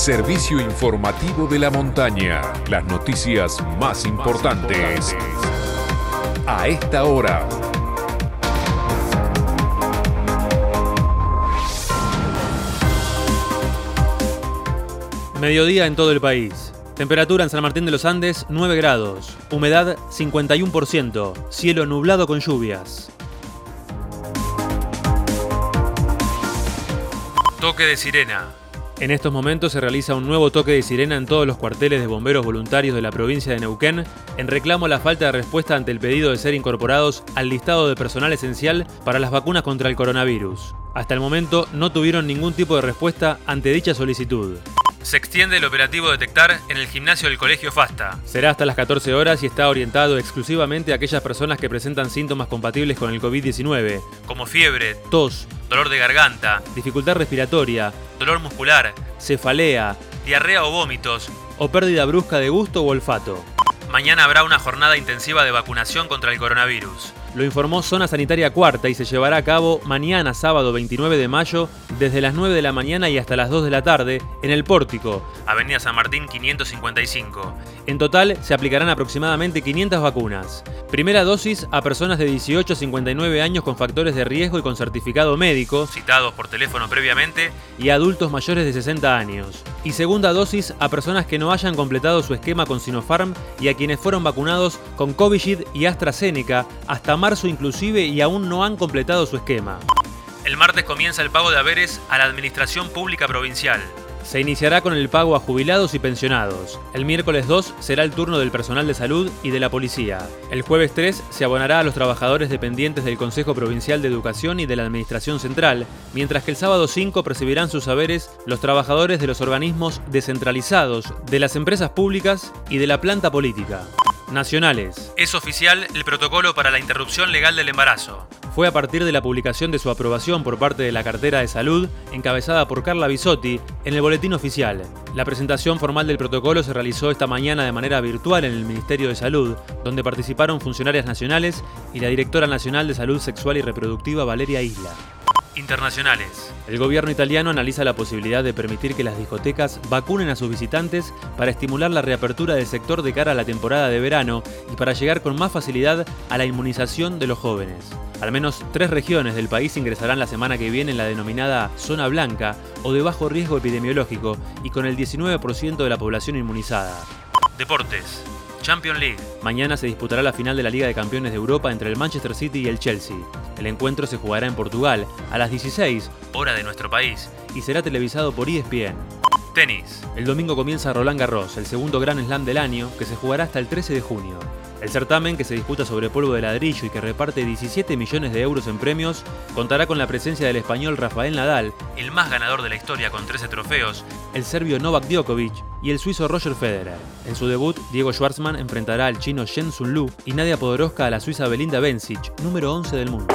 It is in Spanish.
servicio informativo de la montaña. Las noticias más importantes a esta hora. Mediodía en todo el país. Temperatura en San Martín de los Andes 9 grados. Humedad 51%. Cielo nublado con lluvias. Toque de sirena. En estos momentos se realiza un nuevo toque de sirena en todos los cuarteles de bomberos voluntarios de la provincia de Neuquén en reclamo a la falta de respuesta ante el pedido de ser incorporados al listado de personal esencial para las vacunas contra el coronavirus. Hasta el momento no tuvieron ningún tipo de respuesta ante dicha solicitud. Se extiende el operativo Detectar en el gimnasio del Colegio FASTA. Será hasta las 14 horas y está orientado exclusivamente a aquellas personas que presentan síntomas compatibles con el COVID-19, como fiebre, tos, dolor de garganta, dificultad respiratoria, dolor muscular, cefalea, diarrea o vómitos, o pérdida brusca de gusto o olfato. Mañana habrá una jornada intensiva de vacunación contra el coronavirus. Lo informó Zona Sanitaria Cuarta y se llevará a cabo mañana sábado 29 de mayo desde las 9 de la mañana y hasta las 2 de la tarde en el Pórtico, Avenida San Martín 555. En total se aplicarán aproximadamente 500 vacunas. Primera dosis a personas de 18 a 59 años con factores de riesgo y con certificado médico, citados por teléfono previamente, y adultos mayores de 60 años. Y segunda dosis a personas que no hayan completado su esquema con Sinopharm y a quienes fueron vacunados con Covishield y AstraZeneca hasta marzo inclusive y aún no han completado su esquema. El martes comienza el pago de haberes a la Administración Pública Provincial. Se iniciará con el pago a jubilados y pensionados. El miércoles 2 será el turno del personal de salud y de la policía. El jueves 3 se abonará a los trabajadores dependientes del Consejo Provincial de Educación y de la Administración Central, mientras que el sábado 5 percibirán sus saberes los trabajadores de los organismos descentralizados, de las empresas públicas y de la planta política. Nacionales. Es oficial el protocolo para la interrupción legal del embarazo. Fue a partir de la publicación de su aprobación por parte de la cartera de salud, encabezada por Carla Bisotti, en el boletín oficial. La presentación formal del protocolo se realizó esta mañana de manera virtual en el Ministerio de Salud, donde participaron funcionarias nacionales y la directora nacional de Salud Sexual y Reproductiva Valeria Isla internacionales. El gobierno italiano analiza la posibilidad de permitir que las discotecas vacunen a sus visitantes para estimular la reapertura del sector de cara a la temporada de verano y para llegar con más facilidad a la inmunización de los jóvenes. Al menos tres regiones del país ingresarán la semana que viene en la denominada zona blanca o de bajo riesgo epidemiológico y con el 19% de la población inmunizada. Deportes. Champions League. Mañana se disputará la final de la Liga de Campeones de Europa entre el Manchester City y el Chelsea. El encuentro se jugará en Portugal a las 16, hora de nuestro país, y será televisado por ESPN. Tenis. El domingo comienza Roland Garros, el segundo Gran Slam del año, que se jugará hasta el 13 de junio. El certamen, que se disputa sobre polvo de ladrillo y que reparte 17 millones de euros en premios, contará con la presencia del español Rafael Nadal, el más ganador de la historia con 13 trofeos, el serbio Novak Djokovic y el suizo Roger Federer. En su debut, Diego Schwartzman enfrentará al chino Shen Sun Lu y Nadia Podoroska a la suiza Belinda Bencic, número 11 del mundo.